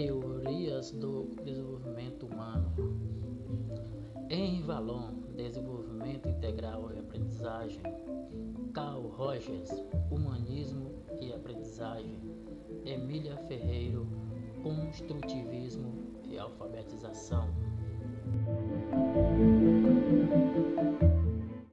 Teorias do desenvolvimento humano. Henry Valon, desenvolvimento integral e aprendizagem. Carl Rogers, humanismo e aprendizagem. Emília Ferreiro, construtivismo e alfabetização.